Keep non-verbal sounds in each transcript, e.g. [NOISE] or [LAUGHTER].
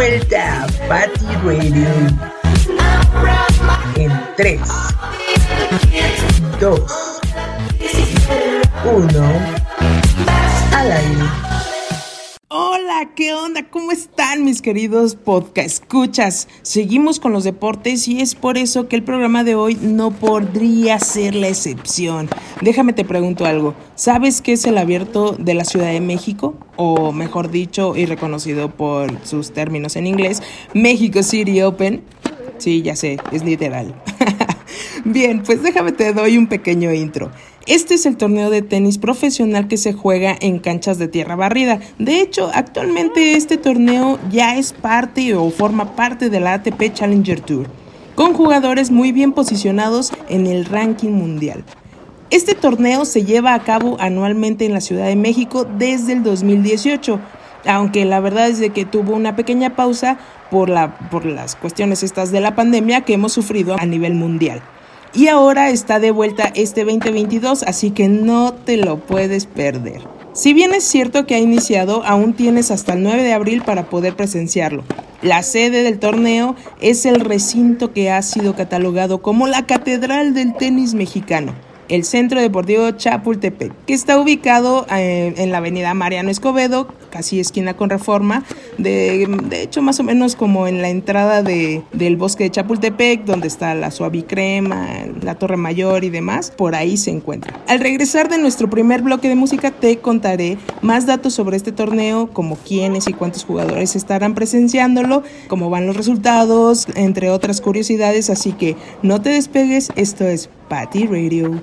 vuelta a Patty Radio. En 3, 2, 1, al aire. ¿Qué onda? ¿Cómo están mis queridos podcast escuchas? Seguimos con los deportes y es por eso que el programa de hoy no podría ser la excepción. Déjame te pregunto algo. ¿Sabes qué es el abierto de la Ciudad de México? O mejor dicho y reconocido por sus términos en inglés, México City Open. Sí, ya sé, es literal. [LAUGHS] Bien, pues déjame te doy un pequeño intro. Este es el torneo de tenis profesional que se juega en canchas de tierra barrida. De hecho, actualmente este torneo ya es parte o forma parte de la ATP Challenger Tour, con jugadores muy bien posicionados en el ranking mundial. Este torneo se lleva a cabo anualmente en la Ciudad de México desde el 2018, aunque la verdad es de que tuvo una pequeña pausa por, la, por las cuestiones estas de la pandemia que hemos sufrido a nivel mundial y ahora está de vuelta este 2022, así que no te lo puedes perder. Si bien es cierto que ha iniciado, aún tienes hasta el 9 de abril para poder presenciarlo. La sede del torneo es el recinto que ha sido catalogado como la Catedral del Tenis Mexicano el Centro Deportivo Chapultepec, que está ubicado eh, en la avenida Mariano Escobedo, casi esquina con Reforma, de, de hecho más o menos como en la entrada de, del bosque de Chapultepec, donde está la Suavicrema, la Torre Mayor y demás, por ahí se encuentra. Al regresar de nuestro primer bloque de música te contaré más datos sobre este torneo, como quiénes y cuántos jugadores estarán presenciándolo, cómo van los resultados, entre otras curiosidades, así que no te despegues, esto es Patty Radio.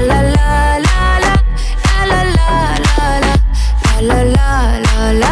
La la la la, la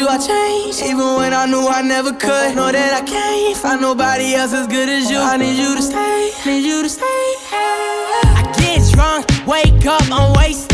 you I changed, even when I knew I never could. Know that I can't find nobody else as good as you. I need you to stay, need you to stay. I get drunk, wake up, I'm wasted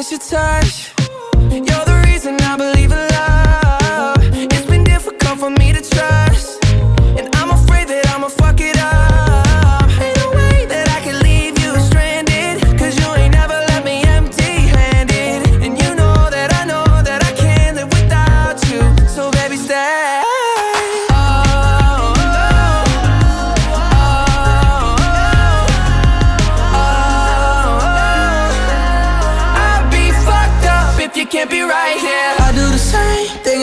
miss your touch.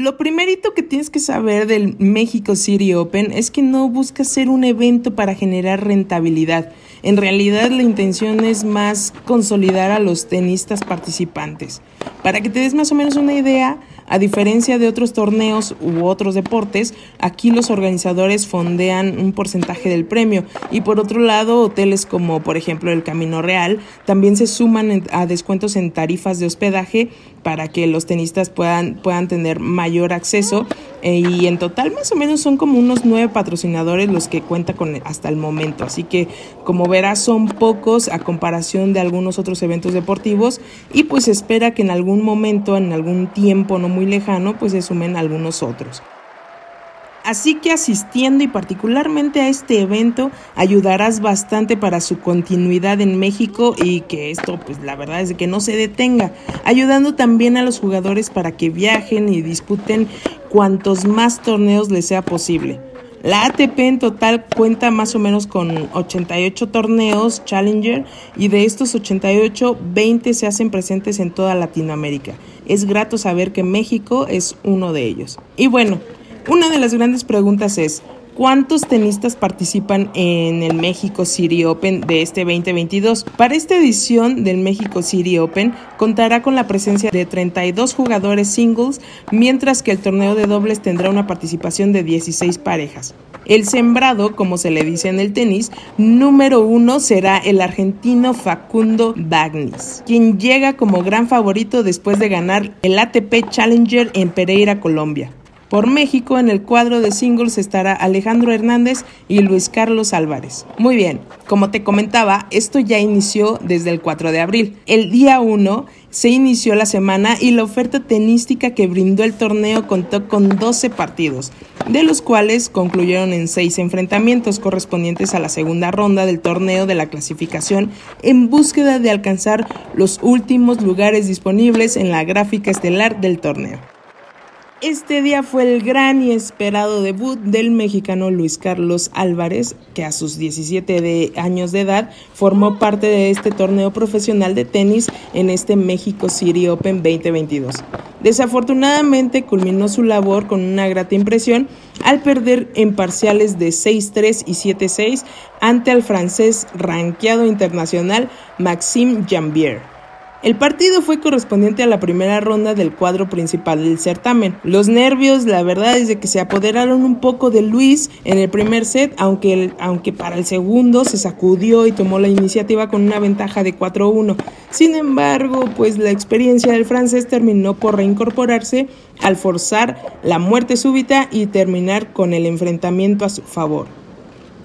Lo primerito que tienes que saber del México City Open es que no busca ser un evento para generar rentabilidad. En realidad la intención es más consolidar a los tenistas participantes. Para que te des más o menos una idea, a diferencia de otros torneos u otros deportes, aquí los organizadores fondean un porcentaje del premio. Y por otro lado hoteles como por ejemplo el Camino Real también se suman a descuentos en tarifas de hospedaje para que los tenistas puedan, puedan tener mayor acceso eh, y en total más o menos son como unos nueve patrocinadores los que cuenta con e, hasta el momento. Así que como verás son pocos a comparación de algunos otros eventos deportivos y pues espera que en algún momento, en algún tiempo no muy lejano, pues se sumen algunos otros. Así que asistiendo y particularmente a este evento ayudarás bastante para su continuidad en México y que esto pues la verdad es que no se detenga, ayudando también a los jugadores para que viajen y disputen cuantos más torneos les sea posible. La ATP en total cuenta más o menos con 88 torneos Challenger y de estos 88, 20 se hacen presentes en toda Latinoamérica. Es grato saber que México es uno de ellos. Y bueno, una de las grandes preguntas es, ¿Cuántos tenistas participan en el México City Open de este 2022? Para esta edición del México City Open contará con la presencia de 32 jugadores singles, mientras que el torneo de dobles tendrá una participación de 16 parejas. El sembrado, como se le dice en el tenis, número uno será el argentino Facundo Bagnis, quien llega como gran favorito después de ganar el ATP Challenger en Pereira, Colombia. Por México en el cuadro de singles estará Alejandro Hernández y Luis Carlos Álvarez. Muy bien, como te comentaba, esto ya inició desde el 4 de abril. El día 1 se inició la semana y la oferta tenística que brindó el torneo contó con 12 partidos, de los cuales concluyeron en 6 enfrentamientos correspondientes a la segunda ronda del torneo de la clasificación en búsqueda de alcanzar los últimos lugares disponibles en la gráfica estelar del torneo. Este día fue el gran y esperado debut del mexicano Luis Carlos Álvarez, que a sus 17 años de edad formó parte de este torneo profesional de tenis en este México City Open 2022. Desafortunadamente culminó su labor con una grata impresión al perder en parciales de 6-3 y 7-6 ante el francés ranqueado internacional Maxime Jambier. El partido fue correspondiente a la primera ronda del cuadro principal del certamen. Los nervios, la verdad, es de que se apoderaron un poco de Luis en el primer set, aunque, aunque para el segundo se sacudió y tomó la iniciativa con una ventaja de 4-1. Sin embargo, pues la experiencia del francés terminó por reincorporarse al forzar la muerte súbita y terminar con el enfrentamiento a su favor.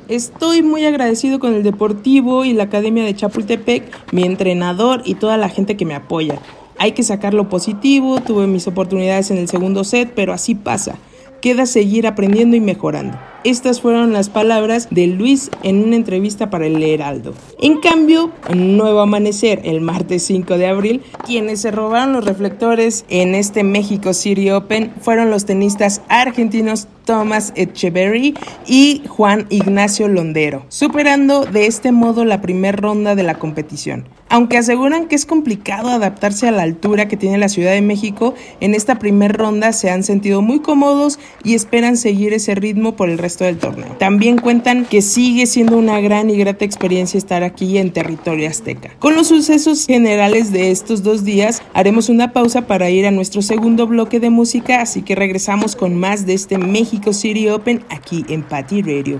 Estoy muy agradecido con el Deportivo y la Academia de Chapultepec, mi entrenador y toda la gente que me apoya. Hay que sacar lo positivo, tuve mis oportunidades en el segundo set, pero así pasa. Queda seguir aprendiendo y mejorando. Estas fueron las palabras de Luis en una entrevista para el Heraldo. En cambio, en nuevo amanecer, el martes 5 de abril, quienes se robaron los reflectores en este México City Open fueron los tenistas argentinos Thomas Echeverry y Juan Ignacio Londero, superando de este modo la primera ronda de la competición. Aunque aseguran que es complicado adaptarse a la altura que tiene la Ciudad de México, en esta primera ronda se han sentido muy cómodos y esperan seguir ese ritmo por el resto del torneo. También cuentan que sigue siendo una gran y grata experiencia estar aquí en territorio azteca. Con los sucesos generales de estos dos días, haremos una pausa para ir a nuestro segundo bloque de música, así que regresamos con más de este México City Open aquí en Patty Radio.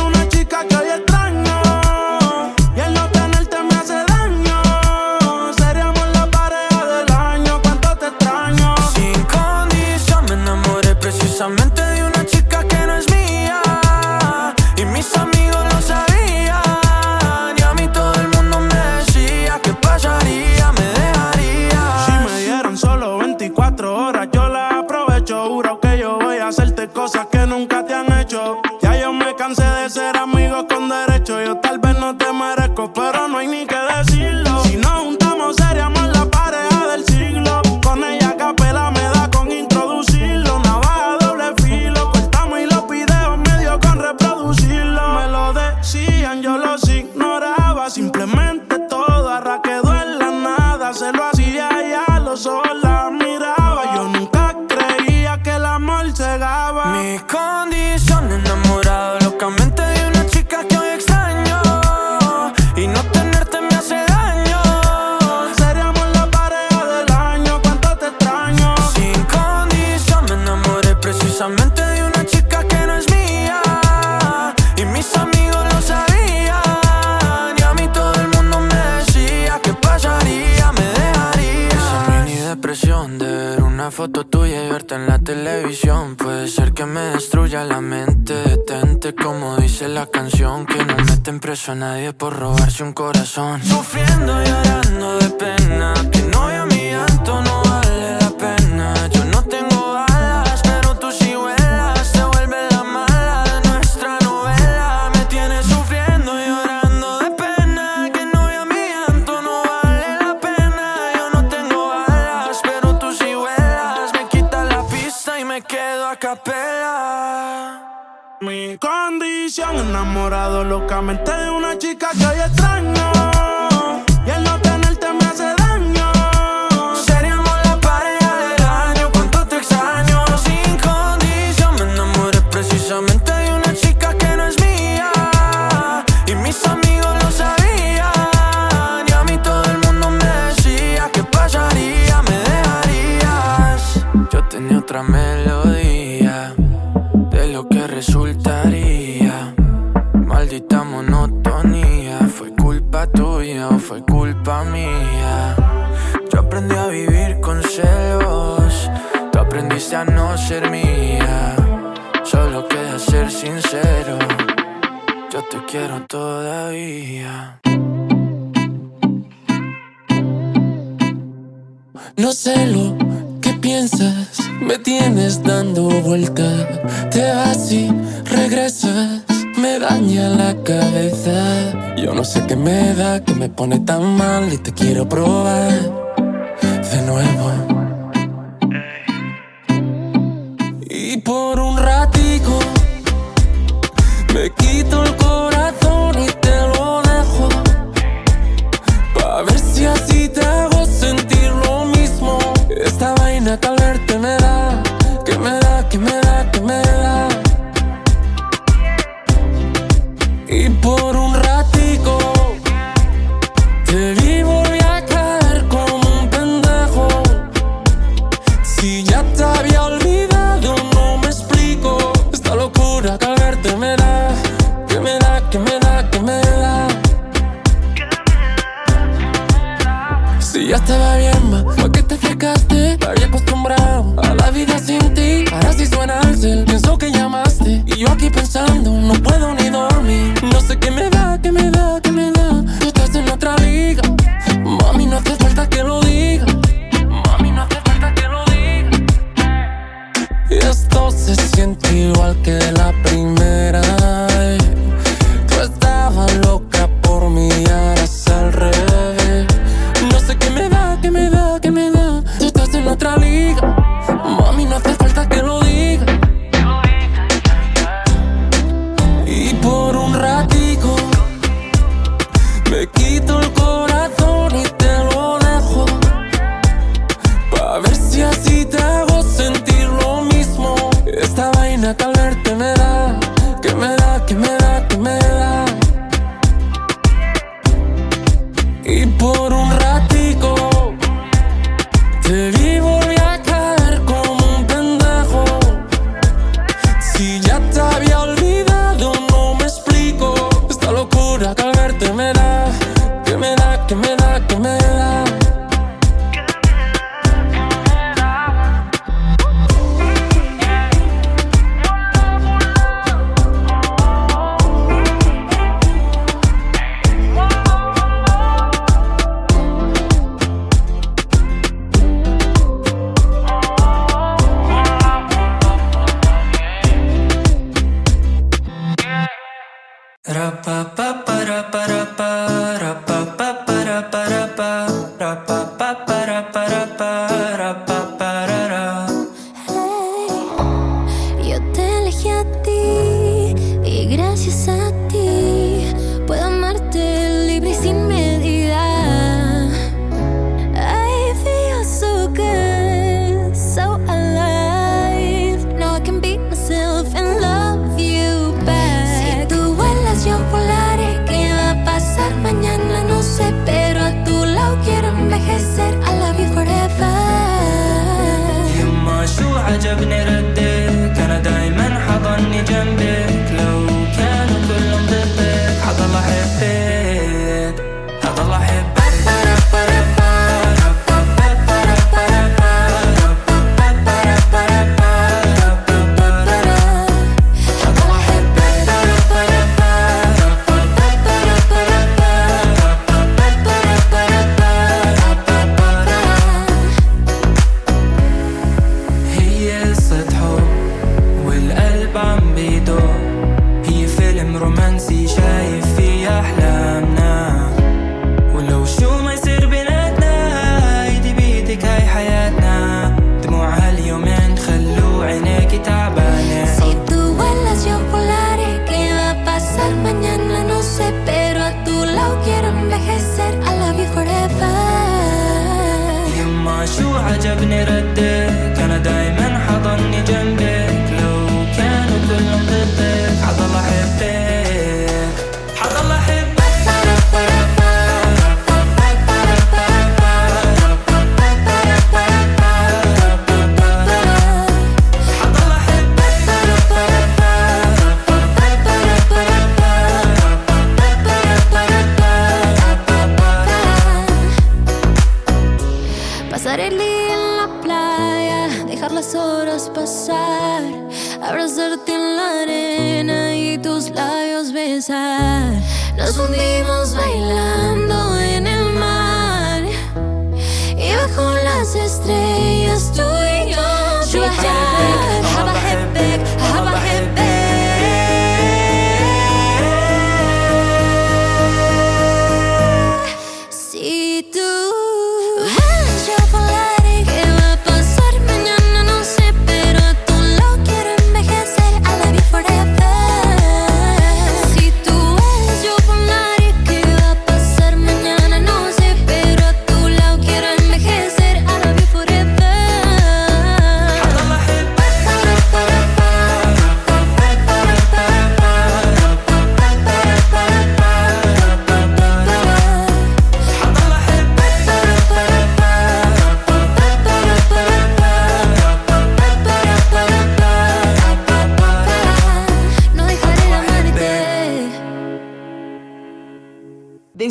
a nadie por robarse un corazón. enamorado locamente de una chica que hoy extraño. quiero todavía. No sé lo que piensas, me tienes dando vuelta. Te vas y regresas, me daña la cabeza. Yo no sé qué me da, que me pone tan mal y te quiero probar de nuevo.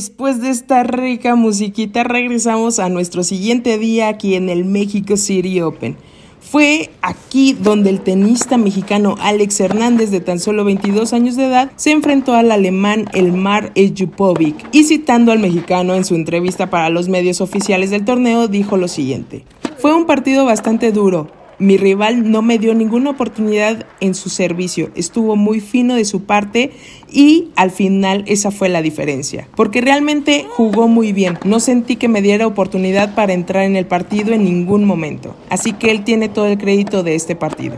Después de esta rica musiquita regresamos a nuestro siguiente día aquí en el México City Open. Fue aquí donde el tenista mexicano Alex Hernández de tan solo 22 años de edad se enfrentó al alemán Elmar Ejupovic y citando al mexicano en su entrevista para los medios oficiales del torneo dijo lo siguiente. Fue un partido bastante duro, mi rival no me dio ninguna oportunidad en su servicio, estuvo muy fino de su parte y al final esa fue la diferencia, porque realmente jugó muy bien, no sentí que me diera oportunidad para entrar en el partido en ningún momento, así que él tiene todo el crédito de este partido.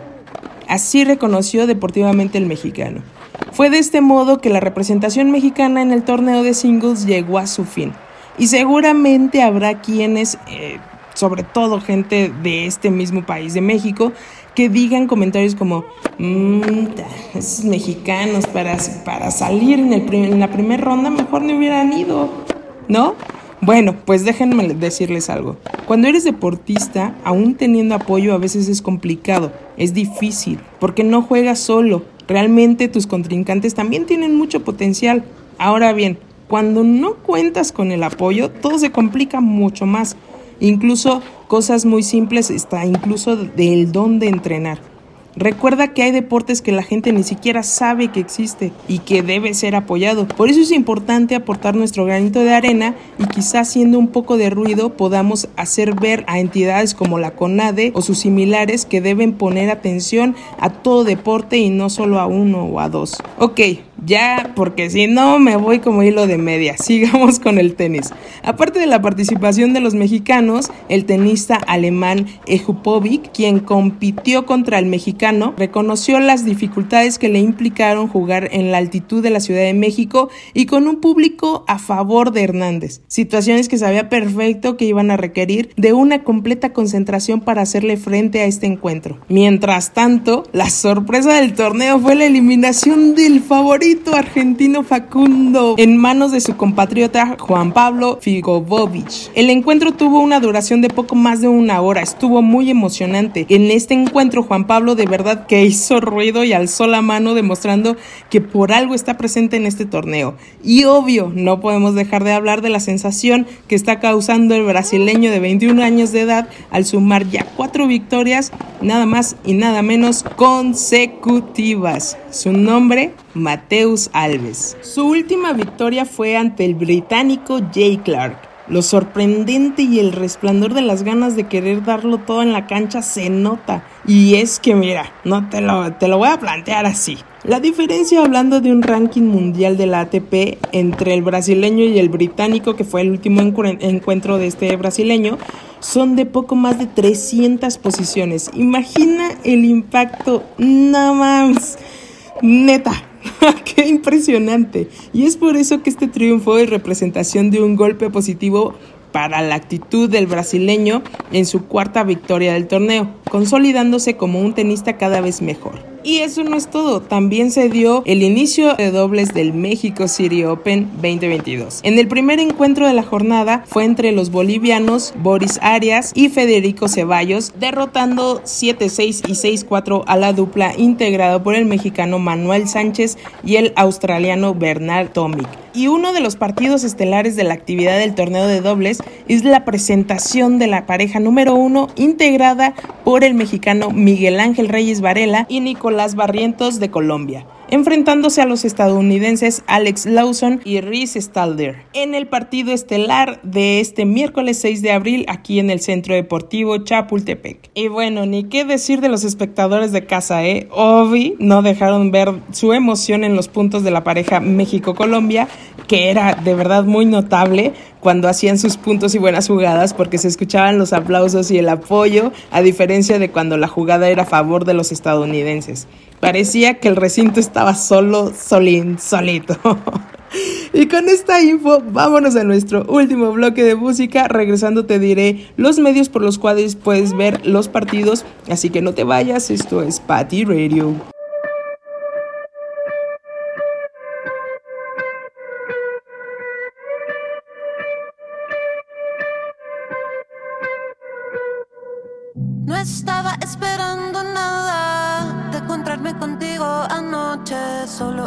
Así reconoció deportivamente el mexicano. Fue de este modo que la representación mexicana en el torneo de singles llegó a su fin. Y seguramente habrá quienes, eh, sobre todo gente de este mismo país de México, que digan comentarios como, "Mm, esos mexicanos para, para salir en, el en la primera ronda mejor no hubieran ido, ¿no? Bueno, pues déjenme decirles algo. Cuando eres deportista, aún teniendo apoyo a veces es complicado, es difícil, porque no juegas solo. Realmente tus contrincantes también tienen mucho potencial. Ahora bien, cuando no cuentas con el apoyo, todo se complica mucho más. Incluso cosas muy simples, está incluso del don de entrenar. Recuerda que hay deportes que la gente ni siquiera sabe que existe y que debe ser apoyado. Por eso es importante aportar nuestro granito de arena y quizás haciendo un poco de ruido podamos hacer ver a entidades como la CONADE o sus similares que deben poner atención a todo deporte y no solo a uno o a dos. Ok, ya, porque si no me voy como hilo de media. [LAUGHS] Sigamos con el tenis. Aparte de la participación de los mexicanos, el tenista alemán Ejupovic, quien compitió contra el mexicano, reconoció las dificultades que le implicaron jugar en la altitud de la Ciudad de México y con un público a favor de Hernández. Situaciones que sabía perfecto que iban a requerir de una completa concentración para hacerle frente a este encuentro. Mientras tanto, la sorpresa del torneo fue la eliminación del favorito argentino Facundo en manos de su compatriota Juan Pablo Figovovich. El encuentro tuvo una duración de poco más de una hora, estuvo muy emocionante. En este encuentro Juan Pablo de verdad que hizo ruido y alzó la mano demostrando que por algo está presente en este torneo. Y obvio, no podemos dejar de hablar de la sensación que está causando el brasileño de 21 años de edad al sumar ya cuatro victorias, nada más y nada menos consecutivas. Su nombre, Mateus Alves. Su última victoria fue ante el británico Jay Clark. Lo sorprendente y el resplandor de las ganas de querer darlo todo en la cancha se nota. Y es que mira, no te lo, te lo voy a plantear así. La diferencia hablando de un ranking mundial de la ATP entre el brasileño y el británico, que fue el último encu- encuentro de este brasileño, son de poco más de 300 posiciones. Imagina el impacto, nada más. Neta, [LAUGHS] qué impresionante. Y es por eso que este triunfo es representación de un golpe positivo para la actitud del brasileño en su cuarta victoria del torneo, consolidándose como un tenista cada vez mejor. Y eso no es todo, también se dio el inicio de dobles del México City Open 2022. En el primer encuentro de la jornada fue entre los bolivianos Boris Arias y Federico Ceballos, derrotando 7-6 y 6-4 a la dupla integrada por el mexicano Manuel Sánchez y el australiano Bernard Tomic. Y uno de los partidos estelares de la actividad del torneo de dobles es la presentación de la pareja número uno integrada por el mexicano Miguel Ángel Reyes Varela y Nicolás Barrientos de Colombia enfrentándose a los estadounidenses Alex Lawson y Rhys Stalder en el partido estelar de este miércoles 6 de abril aquí en el Centro Deportivo Chapultepec. Y bueno, ni qué decir de los espectadores de casa, ¿eh? Obi no dejaron ver su emoción en los puntos de la pareja México-Colombia, que era de verdad muy notable cuando hacían sus puntos y buenas jugadas porque se escuchaban los aplausos y el apoyo, a diferencia de cuando la jugada era a favor de los estadounidenses. Parecía que el recinto estaba solo, solín, solito. [LAUGHS] Y con esta info, vámonos a nuestro último bloque de música. Regresando te diré los medios por los cuales puedes ver los partidos. Así que no te vayas, esto es Patty Radio.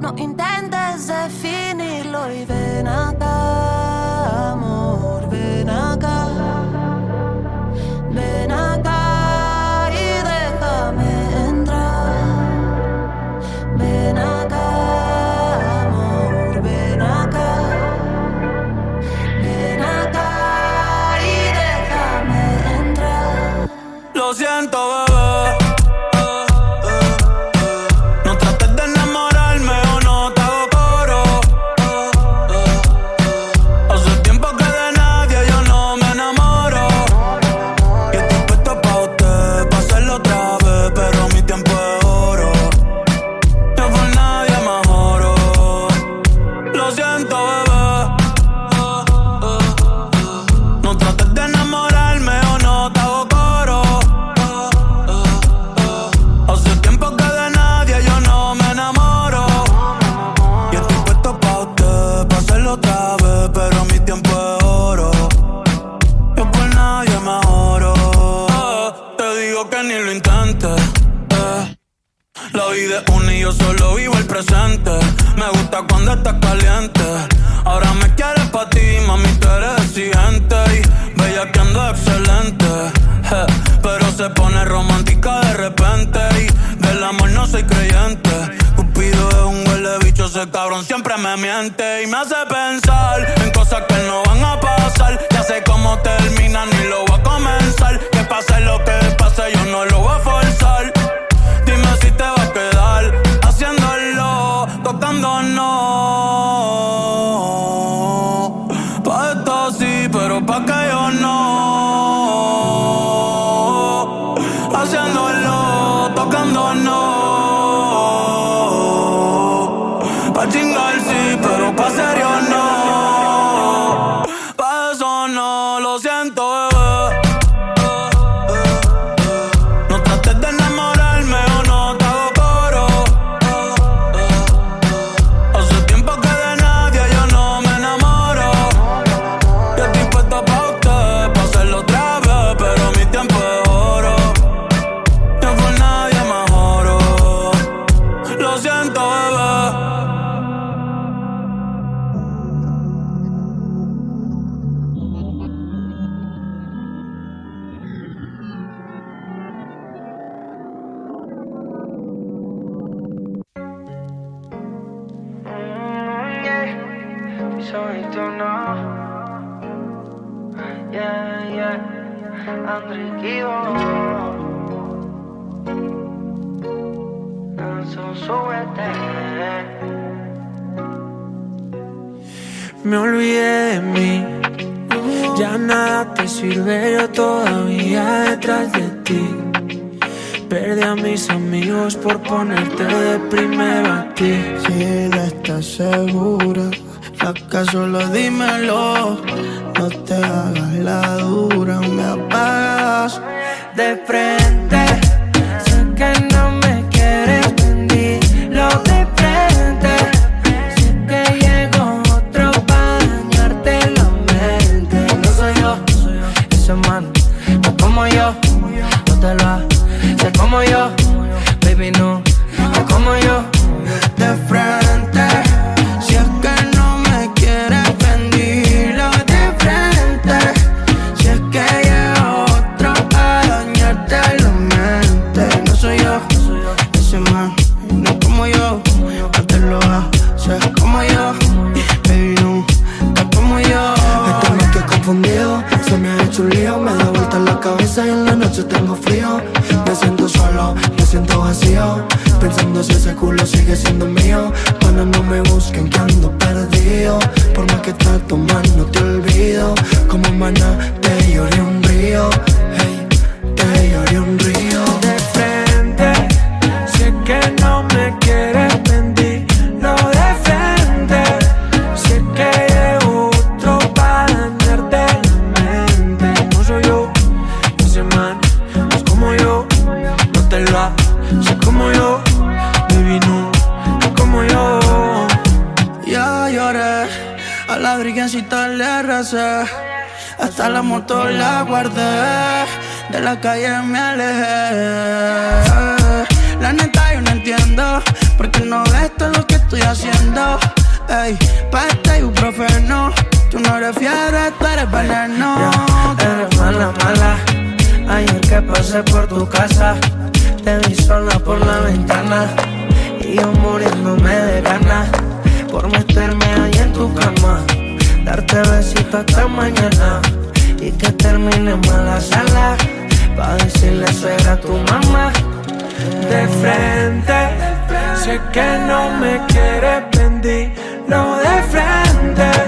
No intentes definirlo y ven acá, amor, ven acá. Una y yo solo vivo el presente. Me gusta cuando estás caliente. Ahora me quieres pa' ti, mami, tú eres exigente. Y bella que ando excelente. Pero se pone romántica de repente. Y del amor no soy creyente. Cupido es un huele bicho, ese cabrón siempre me miente. Y me hace pensar en cosas que no van a pasar. Ya sé cómo termina, ni lo voy a comenzar. Que pase lo que pase, yo no lo voy a forzar. Tocando no. Pa' esto sí, pero pa' que yo no. Me olvidé de mí, ya nada te sirve yo todavía detrás de ti. Perdí a mis amigos por ponerte de primero a. Si no estás segura, fracaso, solo dímelo no te hagas la dura, me apagas de frente. como yo. la calle me alejé. La neta yo no entiendo porque no ves todo lo que estoy haciendo. Ey, pasta este y ibuprofeno. Tú no eres fiebre, tú eres veneno. Eres mala, mala. Ayer que pasé por tu casa, te vi sola por la ventana. Y yo muriéndome de ganas por meterme ahí en tu cama. Darte besito hasta mañana y que termine en la sala. Pa' decirle suegra a tu mamá de frente. Sé que no me quieres pendir, no de frente.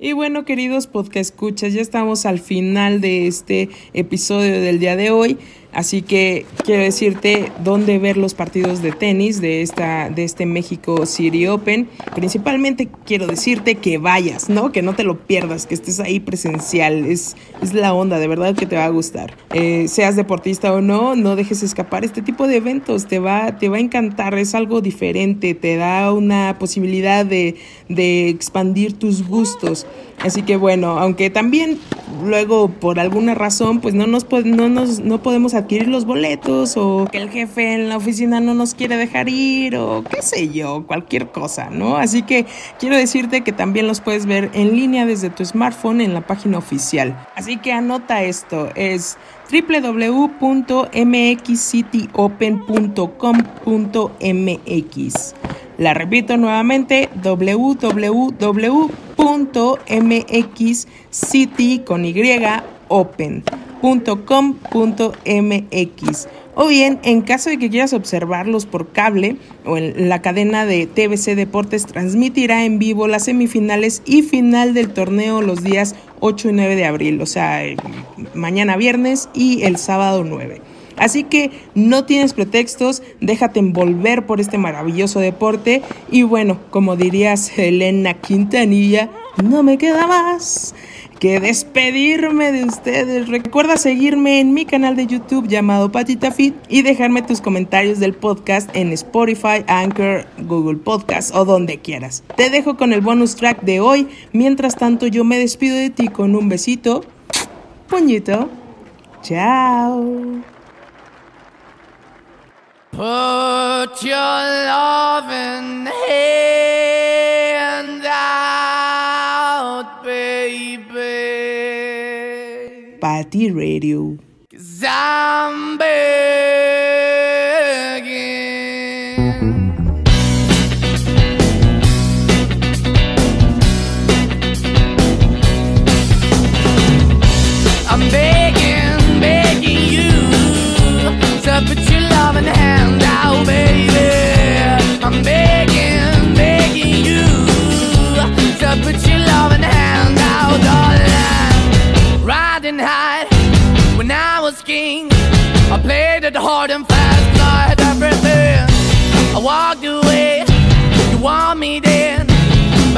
Y bueno, queridos podcast escuchas, ya estamos al final de este episodio del día de hoy. Así que quiero decirte dónde ver los partidos de tenis de esta de este México City Open. Principalmente quiero decirte que vayas, ¿no? Que no te lo pierdas, que estés ahí presencial. Es, es la onda, de verdad que te va a gustar. Eh, seas deportista o no, no dejes escapar este tipo de eventos. Te va, te va a encantar, es algo diferente, te da una posibilidad de, de expandir tus gustos. Así que bueno, aunque también luego por alguna razón pues no nos, no nos no podemos adquirir los boletos o que el jefe en la oficina no nos quiere dejar ir o qué sé yo, cualquier cosa, ¿no? Así que quiero decirte que también los puedes ver en línea desde tu smartphone en la página oficial. Así que anota esto, es www.mxcityopen.com.mx. La repito nuevamente, www.mxcity con y open.com.mx o bien en caso de que quieras observarlos por cable o en la cadena de TBC Deportes transmitirá en vivo las semifinales y final del torneo los días 8 y 9 de abril, o sea, eh, mañana viernes y el sábado 9. Así que no tienes pretextos, déjate envolver por este maravilloso deporte y bueno, como diría Selena Quintanilla, no me queda más que despedirme de ustedes. Recuerda seguirme en mi canal de YouTube llamado Patita Fit y dejarme tus comentarios del podcast en Spotify, Anchor, Google Podcast o donde quieras. Te dejo con el bonus track de hoy. Mientras tanto, yo me despido de ti con un besito. Puñito. Chao. Put your loving hand baby. Patty Radio. Cause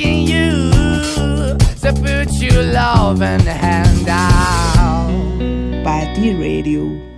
begging you. To put your loving hand out. Patty Radio.